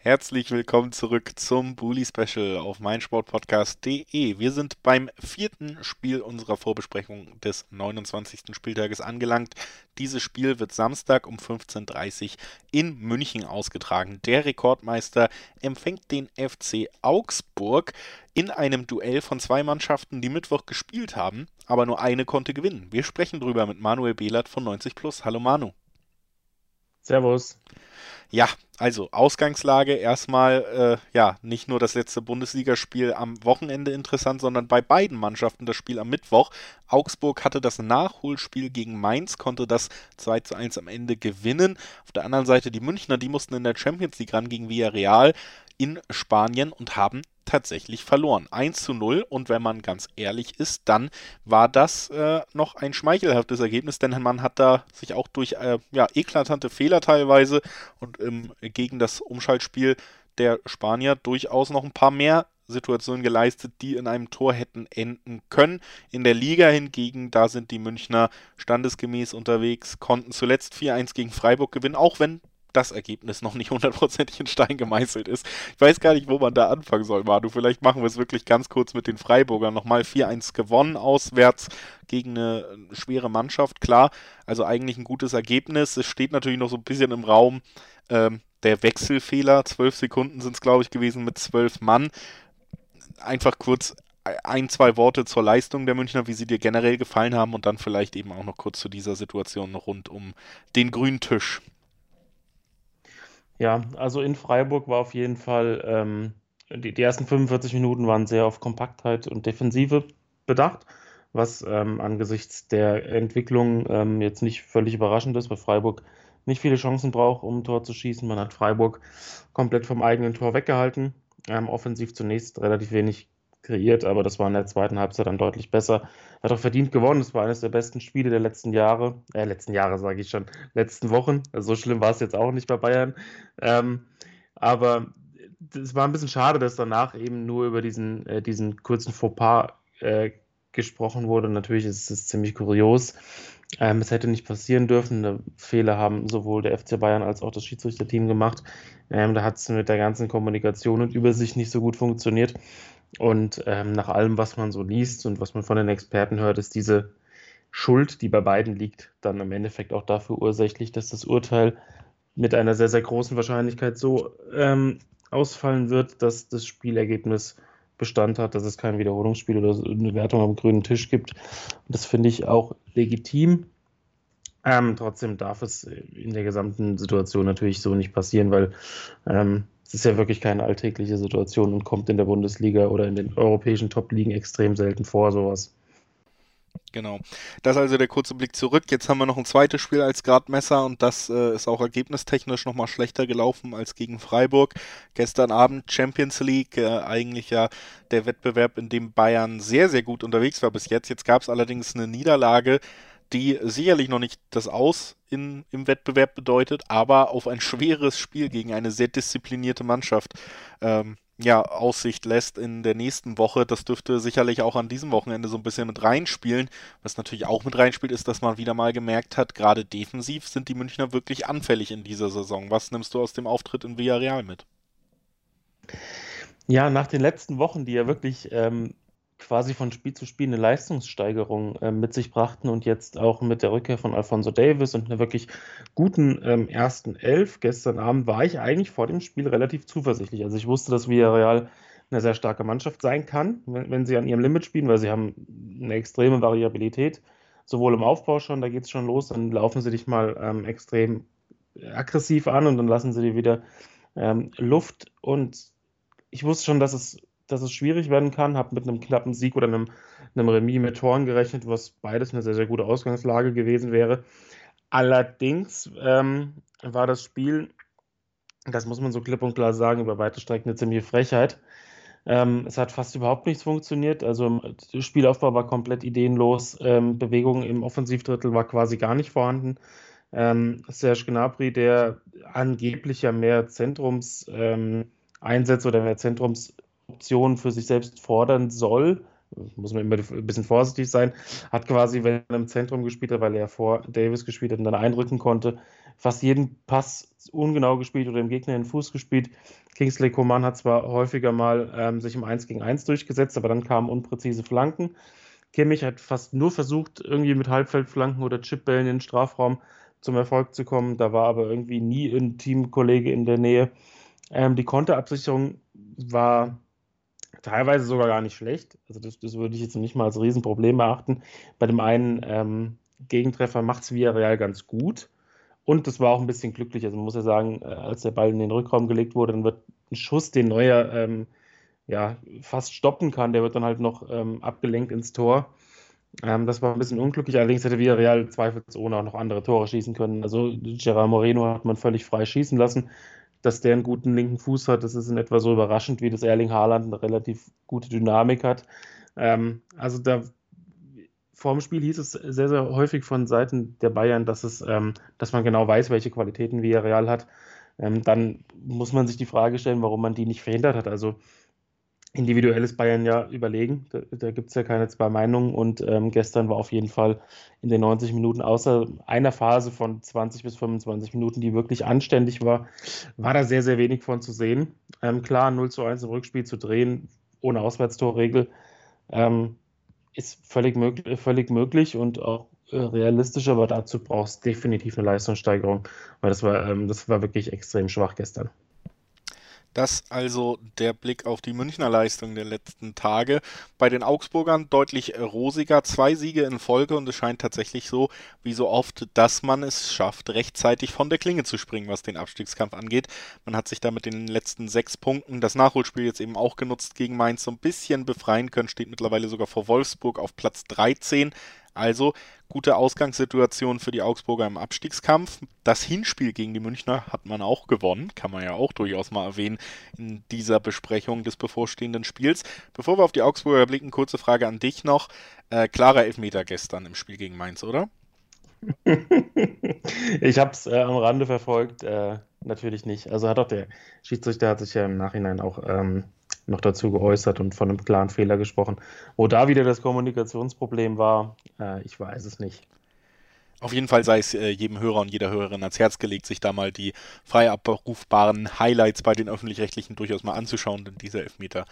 Herzlich willkommen zurück zum Bully Special auf meinsportpodcast.de. Wir sind beim vierten Spiel unserer Vorbesprechung des 29. Spieltages angelangt. Dieses Spiel wird Samstag um 15.30 Uhr in München ausgetragen. Der Rekordmeister empfängt den FC Augsburg in einem Duell von zwei Mannschaften, die Mittwoch gespielt haben, aber nur eine konnte gewinnen. Wir sprechen drüber mit Manuel Behlert von 90 Plus. Hallo Manu. Servus. Ja, also Ausgangslage erstmal, äh, ja, nicht nur das letzte Bundesligaspiel am Wochenende interessant, sondern bei beiden Mannschaften das Spiel am Mittwoch. Augsburg hatte das Nachholspiel gegen Mainz, konnte das 2 zu 1 am Ende gewinnen. Auf der anderen Seite die Münchner, die mussten in der Champions League ran gegen Villarreal in Spanien und haben tatsächlich verloren. 1 zu 0 und wenn man ganz ehrlich ist, dann war das äh, noch ein schmeichelhaftes Ergebnis, denn man hat da sich auch durch äh, ja, eklatante Fehler teilweise und ähm, gegen das Umschaltspiel der Spanier durchaus noch ein paar mehr Situationen geleistet, die in einem Tor hätten enden können. In der Liga hingegen, da sind die Münchner standesgemäß unterwegs, konnten zuletzt 4-1 gegen Freiburg gewinnen, auch wenn das Ergebnis noch nicht hundertprozentig in Stein gemeißelt ist. Ich weiß gar nicht, wo man da anfangen soll, Manu. Vielleicht machen wir es wirklich ganz kurz mit den Freiburgern. Nochmal 4-1 gewonnen auswärts gegen eine schwere Mannschaft. Klar, also eigentlich ein gutes Ergebnis. Es steht natürlich noch so ein bisschen im Raum ähm, der Wechselfehler. Zwölf Sekunden sind es, glaube ich, gewesen mit zwölf Mann. Einfach kurz ein, zwei Worte zur Leistung der Münchner, wie sie dir generell gefallen haben und dann vielleicht eben auch noch kurz zu dieser Situation rund um den grünen Tisch. Ja, also in Freiburg war auf jeden Fall, ähm, die, die ersten 45 Minuten waren sehr auf Kompaktheit und Defensive bedacht, was ähm, angesichts der Entwicklung ähm, jetzt nicht völlig überraschend ist, weil Freiburg nicht viele Chancen braucht, um ein Tor zu schießen. Man hat Freiburg komplett vom eigenen Tor weggehalten. Ähm, offensiv zunächst relativ wenig kreiert, aber das war in der zweiten Halbzeit dann deutlich besser. Hat auch verdient gewonnen. Das war eines der besten Spiele der letzten Jahre. Äh, letzten Jahre sage ich schon, letzten Wochen. Also so schlimm war es jetzt auch nicht bei Bayern. Ähm, aber es war ein bisschen schade, dass danach eben nur über diesen, äh, diesen kurzen Fauxpas äh, gesprochen wurde. Natürlich ist es ziemlich kurios. Ähm, es hätte nicht passieren dürfen. Fehler haben sowohl der FC Bayern als auch das Schiedsrichterteam gemacht. Ähm, da hat es mit der ganzen Kommunikation und Übersicht nicht so gut funktioniert. Und ähm, nach allem, was man so liest und was man von den Experten hört, ist diese Schuld, die bei beiden liegt, dann im Endeffekt auch dafür ursächlich, dass das Urteil mit einer sehr, sehr großen Wahrscheinlichkeit so ähm, ausfallen wird, dass das Spielergebnis Bestand hat, dass es kein Wiederholungsspiel oder eine Wertung am grünen Tisch gibt. Und das finde ich auch legitim. Ähm, trotzdem darf es in der gesamten Situation natürlich so nicht passieren, weil ähm, es ist ja wirklich keine alltägliche Situation und kommt in der Bundesliga oder in den europäischen Top-Ligen extrem selten vor, sowas. Genau. Das ist also der kurze Blick zurück. Jetzt haben wir noch ein zweites Spiel als Gradmesser und das äh, ist auch ergebnistechnisch nochmal schlechter gelaufen als gegen Freiburg. Gestern Abend Champions League, äh, eigentlich ja der Wettbewerb, in dem Bayern sehr, sehr gut unterwegs war bis jetzt. Jetzt gab es allerdings eine Niederlage die sicherlich noch nicht das Aus in, im Wettbewerb bedeutet, aber auf ein schweres Spiel gegen eine sehr disziplinierte Mannschaft ähm, ja, Aussicht lässt in der nächsten Woche. Das dürfte sicherlich auch an diesem Wochenende so ein bisschen mit reinspielen. Was natürlich auch mit reinspielt, ist, dass man wieder mal gemerkt hat, gerade defensiv sind die Münchner wirklich anfällig in dieser Saison. Was nimmst du aus dem Auftritt in Villarreal mit? Ja, nach den letzten Wochen, die ja wirklich ähm, quasi von Spiel zu Spiel eine Leistungssteigerung äh, mit sich brachten und jetzt auch mit der Rückkehr von Alfonso Davis und einer wirklich guten ähm, ersten Elf gestern Abend war ich eigentlich vor dem Spiel relativ zuversichtlich. Also ich wusste, dass Villarreal eine sehr starke Mannschaft sein kann, wenn, wenn sie an ihrem Limit spielen, weil sie haben eine extreme Variabilität, sowohl im Aufbau schon, da geht es schon los, dann laufen sie dich mal ähm, extrem aggressiv an und dann lassen sie dir wieder ähm, Luft und ich wusste schon, dass es dass es schwierig werden kann. Habe mit einem knappen Sieg oder einem, einem Remis mit Toren gerechnet, was beides eine sehr, sehr gute Ausgangslage gewesen wäre. Allerdings ähm, war das Spiel, das muss man so klipp und klar sagen, über weite Strecken eine ziemliche Frechheit. Ähm, es hat fast überhaupt nichts funktioniert. Also Spielaufbau war komplett ideenlos. Ähm, Bewegung im Offensivdrittel war quasi gar nicht vorhanden. Ähm, Serge Gnabry, der angeblich ja mehr Zentrums ähm, oder mehr Zentrums Optionen für sich selbst fordern soll, muss man immer ein bisschen vorsichtig sein, hat quasi, wenn er im Zentrum gespielt hat, weil er vor Davis gespielt hat und dann einrücken konnte, fast jeden Pass ungenau gespielt oder dem Gegner in den Fuß gespielt. Kingsley Coman hat zwar häufiger mal ähm, sich im 1 gegen 1 durchgesetzt, aber dann kamen unpräzise Flanken. Kimmich hat fast nur versucht, irgendwie mit Halbfeldflanken oder Chipbällen in den Strafraum zum Erfolg zu kommen. Da war aber irgendwie nie ein Teamkollege in der Nähe. Ähm, die Konterabsicherung war teilweise sogar gar nicht schlecht. Also das, das, würde ich jetzt nicht mal als Riesenproblem erachten. Bei dem einen ähm, Gegentreffer macht es Villarreal ganz gut. Und das war auch ein bisschen glücklich. Also man muss ja sagen, äh, als der Ball in den Rückraum gelegt wurde, dann wird ein Schuss, den Neuer ähm, ja, fast stoppen kann, der wird dann halt noch ähm, abgelenkt ins Tor. Ähm, das war ein bisschen unglücklich. Allerdings hätte Villarreal zweifelsohne auch noch andere Tore schießen können. Also Gerard Moreno hat man völlig frei schießen lassen. Dass der einen guten linken Fuß hat, das ist in etwa so überraschend, wie das Erling Haaland eine relativ gute Dynamik hat. Ähm, also da vor dem Spiel hieß es sehr, sehr häufig von Seiten der Bayern, dass, es, ähm, dass man genau weiß, welche Qualitäten Villarreal hat. Ähm, dann muss man sich die Frage stellen, warum man die nicht verhindert hat. Also individuell ist Bayern ja überlegen. Da, da gibt es ja keine zwei Meinungen. Und ähm, gestern war auf jeden Fall in den 90 Minuten, außer einer Phase von 20 bis 25 Minuten, die wirklich anständig war, war da sehr, sehr wenig von zu sehen. Ähm, klar, 0 zu 1 im Rückspiel zu drehen, ohne Auswärtstorregel. Ähm, ist völlig, möglich, völlig möglich und auch äh, realistisch, aber dazu brauchst du definitiv eine Leistungssteigerung, weil das war, ähm, das war wirklich extrem schwach gestern. Das also der Blick auf die Münchner Leistung der letzten Tage. Bei den Augsburgern deutlich rosiger, zwei Siege in Folge und es scheint tatsächlich so, wie so oft, dass man es schafft, rechtzeitig von der Klinge zu springen, was den Abstiegskampf angeht. Man hat sich da mit den letzten sechs Punkten das Nachholspiel jetzt eben auch genutzt gegen Mainz so ein bisschen befreien können, steht mittlerweile sogar vor Wolfsburg auf Platz 13. Also gute Ausgangssituation für die Augsburger im Abstiegskampf. Das Hinspiel gegen die Münchner hat man auch gewonnen, kann man ja auch durchaus mal erwähnen in dieser Besprechung des bevorstehenden Spiels. Bevor wir auf die Augsburger blicken, kurze Frage an dich noch. Äh, klarer Elfmeter gestern im Spiel gegen Mainz, oder? ich habe es äh, am Rande verfolgt, äh, natürlich nicht. Also hat auch der Schiedsrichter hat sich ja im Nachhinein auch ähm, noch dazu geäußert und von einem klaren Fehler gesprochen. Wo da wieder das Kommunikationsproblem war, äh, ich weiß es nicht. Auf jeden Fall sei es äh, jedem Hörer und jeder Hörerin ans Herz gelegt, sich da mal die frei abrufbaren Highlights bei den öffentlich-rechtlichen durchaus mal anzuschauen, denn dieser Elfmeter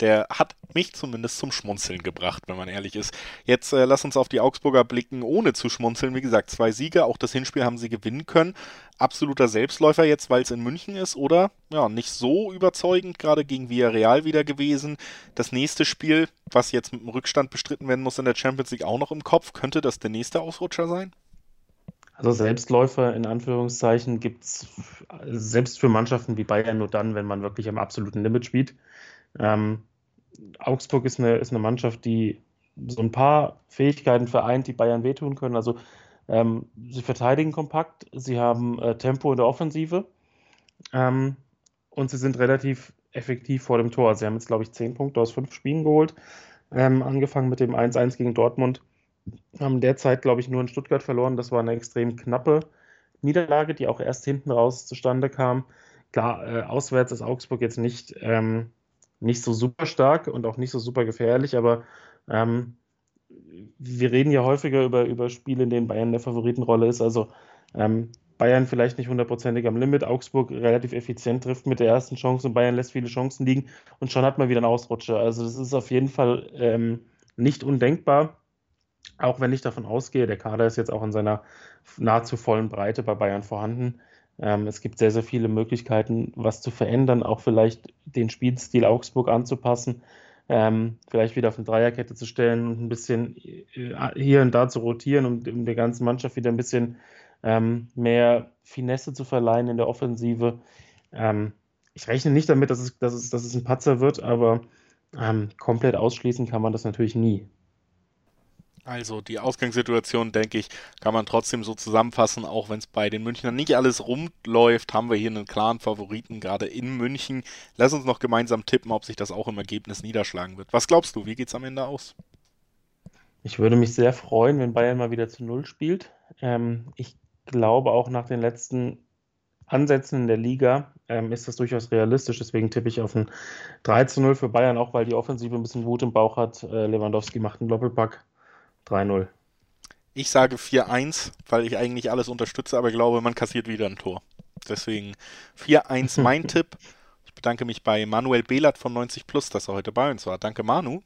der hat mich zumindest zum Schmunzeln gebracht, wenn man ehrlich ist. Jetzt äh, lass uns auf die Augsburger blicken, ohne zu schmunzeln. Wie gesagt, zwei Siege, auch das Hinspiel haben sie gewinnen können. Absoluter Selbstläufer jetzt, weil es in München ist, oder? Ja, nicht so überzeugend, gerade gegen Villarreal wieder gewesen. Das nächste Spiel, was jetzt mit dem Rückstand bestritten werden muss in der Champions League, auch noch im Kopf. Könnte das der nächste Ausrutscher sein? Also Selbstläufer in Anführungszeichen gibt es selbst für Mannschaften wie Bayern nur dann, wenn man wirklich am absoluten Limit spielt. Ähm, Augsburg ist eine, ist eine Mannschaft, die so ein paar Fähigkeiten vereint, die Bayern wehtun können. Also ähm, sie verteidigen kompakt, sie haben äh, Tempo in der Offensive ähm, und sie sind relativ effektiv vor dem Tor. Sie haben jetzt, glaube ich, zehn Punkte aus fünf Spielen geholt, ähm, angefangen mit dem 1-1 gegen Dortmund. Haben derzeit, glaube ich, nur in Stuttgart verloren. Das war eine extrem knappe Niederlage, die auch erst hinten raus zustande kam. Klar, äh, auswärts ist Augsburg jetzt nicht ähm, nicht so super stark und auch nicht so super gefährlich, aber ähm, wir reden ja häufiger über, über Spiele, in denen Bayern der Favoritenrolle ist. Also ähm, Bayern vielleicht nicht hundertprozentig am Limit, Augsburg relativ effizient trifft mit der ersten Chance und Bayern lässt viele Chancen liegen und schon hat man wieder einen Ausrutscher. Also das ist auf jeden Fall ähm, nicht undenkbar, auch wenn ich davon ausgehe, der Kader ist jetzt auch in seiner nahezu vollen Breite bei Bayern vorhanden. Ähm, es gibt sehr, sehr viele Möglichkeiten, was zu verändern, auch vielleicht den Spielstil Augsburg anzupassen, ähm, vielleicht wieder auf eine Dreierkette zu stellen und ein bisschen äh, hier und da zu rotieren, um, um der ganzen Mannschaft wieder ein bisschen ähm, mehr Finesse zu verleihen in der Offensive. Ähm, ich rechne nicht damit, dass es, dass es, dass es ein Patzer wird, aber ähm, komplett ausschließen kann man das natürlich nie. Also die Ausgangssituation, denke ich, kann man trotzdem so zusammenfassen, auch wenn es bei den Münchnern nicht alles rumläuft, haben wir hier einen klaren Favoriten, gerade in München. Lass uns noch gemeinsam tippen, ob sich das auch im Ergebnis niederschlagen wird. Was glaubst du, wie geht es am Ende aus? Ich würde mich sehr freuen, wenn Bayern mal wieder zu Null spielt. Ähm, ich glaube auch nach den letzten Ansätzen in der Liga ähm, ist das durchaus realistisch. Deswegen tippe ich auf ein 3 zu 0 für Bayern, auch weil die Offensive ein bisschen Wut im Bauch hat. Äh, Lewandowski macht einen Doppelpack. 3-0. Ich sage 4-1, weil ich eigentlich alles unterstütze, aber glaube, man kassiert wieder ein Tor. Deswegen 4-1 mein Tipp. Ich bedanke mich bei Manuel Behlert von 90 Plus, dass er heute bei uns war. Danke, Manu.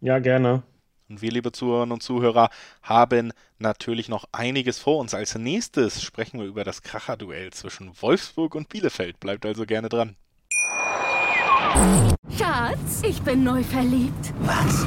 Ja, gerne. Und wir, liebe Zuhörerinnen und Zuhörer, haben natürlich noch einiges vor uns. Als nächstes sprechen wir über das Kracherduell zwischen Wolfsburg und Bielefeld. Bleibt also gerne dran. Schatz, ich bin neu verliebt. Was?